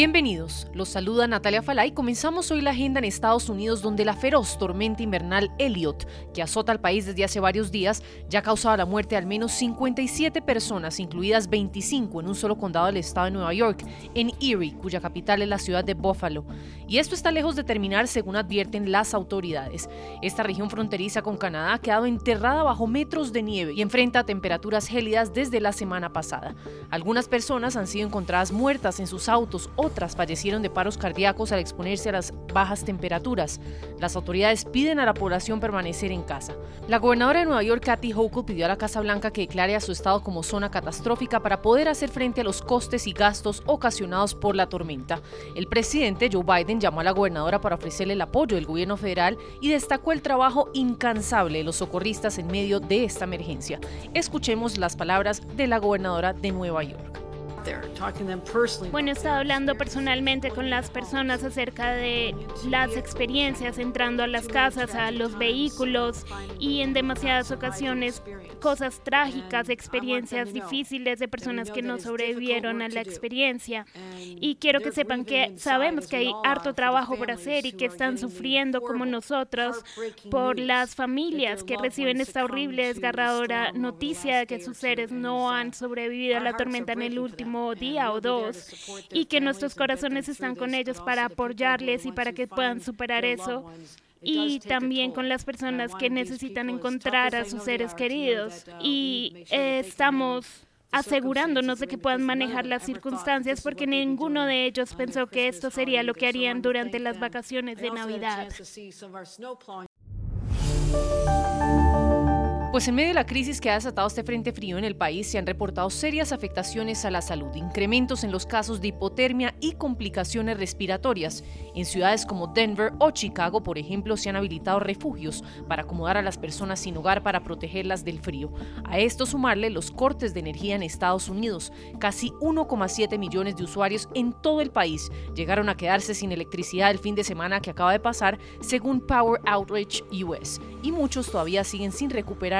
Bienvenidos, los saluda Natalia Falay. Comenzamos hoy la agenda en Estados Unidos donde la feroz tormenta invernal Elliot, que azota al país desde hace varios días, ya ha causado la muerte de al menos 57 personas, incluidas 25 en un solo condado del estado de Nueva York, en Erie, cuya capital es la ciudad de Buffalo. Y esto está lejos de terminar según advierten las autoridades. Esta región fronteriza con Canadá ha quedado enterrada bajo metros de nieve y enfrenta temperaturas gélidas desde la semana pasada. Algunas personas han sido encontradas muertas en sus autos, otras fallecieron de paros cardíacos al exponerse a las bajas temperaturas. Las autoridades piden a la población permanecer en casa. La gobernadora de Nueva York, Kathy Hochul, pidió a la Casa Blanca que declare a su estado como zona catastrófica para poder hacer frente a los costes y gastos ocasionados por la tormenta. El presidente Joe Biden llamó a la gobernadora para ofrecerle el apoyo del gobierno federal y destacó el trabajo incansable de los socorristas en medio de esta emergencia. Escuchemos las palabras de la gobernadora de Nueva York. Bueno, he estado hablando personalmente con las personas acerca de las experiencias entrando a las casas, a los vehículos y en demasiadas ocasiones cosas trágicas, experiencias difíciles de personas que no sobrevivieron a la experiencia. Y quiero que sepan que sabemos que hay harto trabajo por hacer y que están sufriendo como nosotros por las familias que reciben esta horrible, desgarradora noticia de que sus seres no han sobrevivido a la tormenta en el último día o dos y que nuestros corazones están con ellos para apoyarles y para que puedan superar eso. y también con las personas que necesitan encontrar a sus seres queridos. Y estamos asegurándonos de que puedan manejar las circunstancias porque ninguno de ellos pensó que esto sería lo que harían durante las vacaciones de Navidad. Pues en medio de la crisis que ha desatado este frente frío en el país se han reportado serias afectaciones a la salud, incrementos en los casos de hipotermia y complicaciones respiratorias. En ciudades como Denver o Chicago, por ejemplo, se han habilitado refugios para acomodar a las personas sin hogar para protegerlas del frío. A esto sumarle los cortes de energía en Estados Unidos. Casi 1,7 millones de usuarios en todo el país llegaron a quedarse sin electricidad el fin de semana que acaba de pasar, según Power Outreach US, y muchos todavía siguen sin recuperar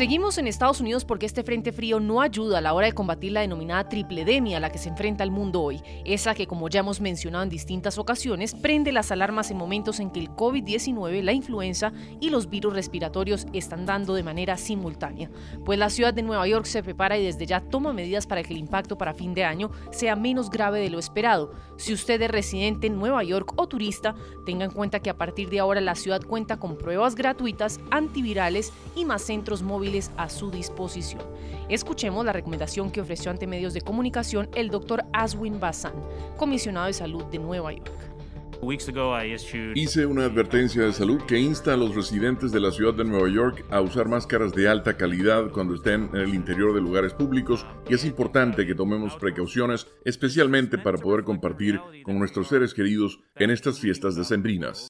Seguimos en Estados Unidos porque este frente frío no ayuda a la hora de combatir la denominada tripledemia a la que se enfrenta el mundo hoy, esa que como ya hemos mencionado en distintas ocasiones, prende las alarmas en momentos en que el COVID-19, la influenza y los virus respiratorios están dando de manera simultánea. Pues la ciudad de Nueva York se prepara y desde ya toma medidas para que el impacto para fin de año sea menos grave de lo esperado. Si usted es residente en Nueva York o turista, tenga en cuenta que a partir de ahora la ciudad cuenta con pruebas gratuitas, antivirales y más centros móviles a su disposición. Escuchemos la recomendación que ofreció ante medios de comunicación el doctor Aswin Bassan, comisionado de salud de Nueva York. Hice una advertencia de salud que insta a los residentes de la ciudad de Nueva York a usar máscaras de alta calidad cuando estén en el interior de lugares públicos y es importante que tomemos precauciones, especialmente para poder compartir con nuestros seres queridos en estas fiestas decembrinas.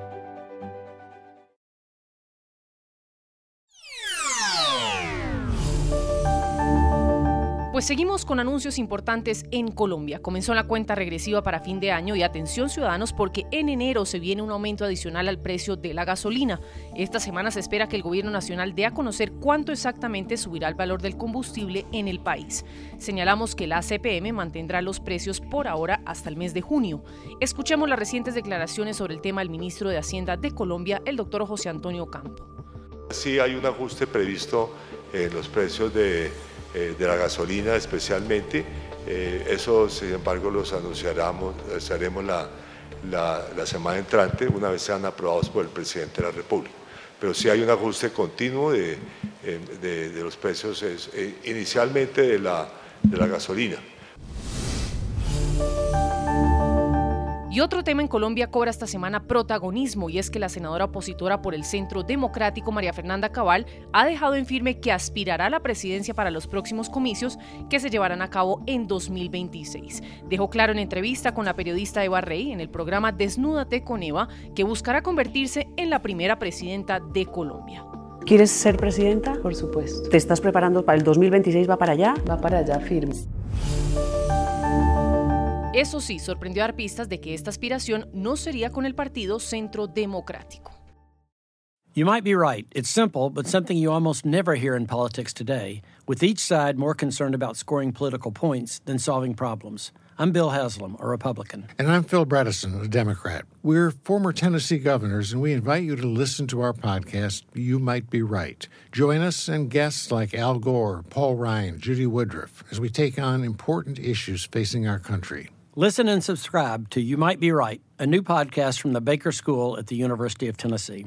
Pues seguimos con anuncios importantes en Colombia. Comenzó la cuenta regresiva para fin de año y atención ciudadanos porque en enero se viene un aumento adicional al precio de la gasolina. Esta semana se espera que el gobierno nacional dé a conocer cuánto exactamente subirá el valor del combustible en el país. Señalamos que la CPM mantendrá los precios por ahora hasta el mes de junio. Escuchemos las recientes declaraciones sobre el tema del ministro de Hacienda de Colombia, el doctor José Antonio Campo. Sí hay un ajuste previsto en los precios de, eh, de la gasolina especialmente. Eh, eso, sin embargo, los anunciaremos la, la, la, semana entrante una vez sean aprobados por el presidente de la República. Pero sí hay un ajuste continuo de, eh, de, de los precios, inicialmente de la, de la gasolina. Y otro tema en Colombia cobra esta semana protagonismo y es que la senadora opositora por el Centro Democrático María Fernanda Cabal ha dejado en firme que aspirará a la presidencia para los próximos comicios que se llevarán a cabo en 2026. Dejó claro en entrevista con la periodista Eva Rey en el programa Desnúdate con Eva que buscará convertirse en la primera presidenta de Colombia. ¿Quieres ser presidenta? Por supuesto. ¿Te estás preparando para el 2026? ¿Va para allá? Va para allá firme. Eso sí, sorprendió a dar pistas de que esta aspiración no sería con el Partido Centro Democrático. You might be right. It's simple, but something you almost never hear in politics today, with each side more concerned about scoring political points than solving problems. I'm Bill Haslam, a Republican. And I'm Phil Bredesen, a Democrat. We're former Tennessee governors, and we invite you to listen to our podcast, You Might Be Right. Join us and guests like Al Gore, Paul Ryan, Judy Woodruff, as we take on important issues facing our country. Listen and subscribe to You Might Be Right, a new podcast from the Baker School at the University of Tennessee.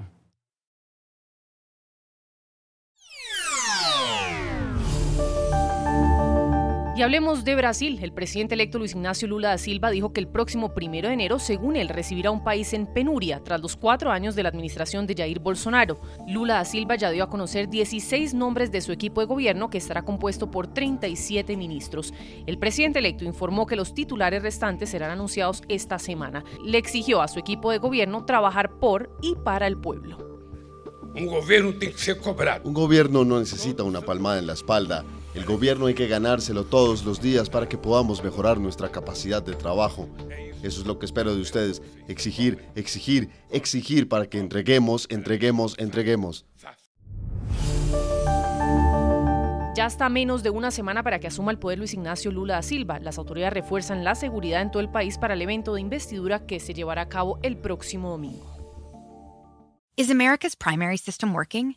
Y hablemos de Brasil. El presidente electo Luis Ignacio Lula da Silva dijo que el próximo primero de enero, según él, recibirá un país en penuria tras los cuatro años de la administración de Jair Bolsonaro. Lula da Silva ya dio a conocer 16 nombres de su equipo de gobierno, que estará compuesto por 37 ministros. El presidente electo informó que los titulares restantes serán anunciados esta semana. Le exigió a su equipo de gobierno trabajar por y para el pueblo. Un gobierno tiene que ser cobrado. Un gobierno no necesita una palmada en la espalda el gobierno hay que ganárselo todos los días para que podamos mejorar nuestra capacidad de trabajo. Eso es lo que espero de ustedes. Exigir, exigir, exigir para que entreguemos, entreguemos, entreguemos. Ya está menos de una semana para que asuma el poder Luis Ignacio Lula da Silva. Las autoridades refuerzan la seguridad en todo el país para el evento de investidura que se llevará a cabo el próximo domingo. Is America's primary system working?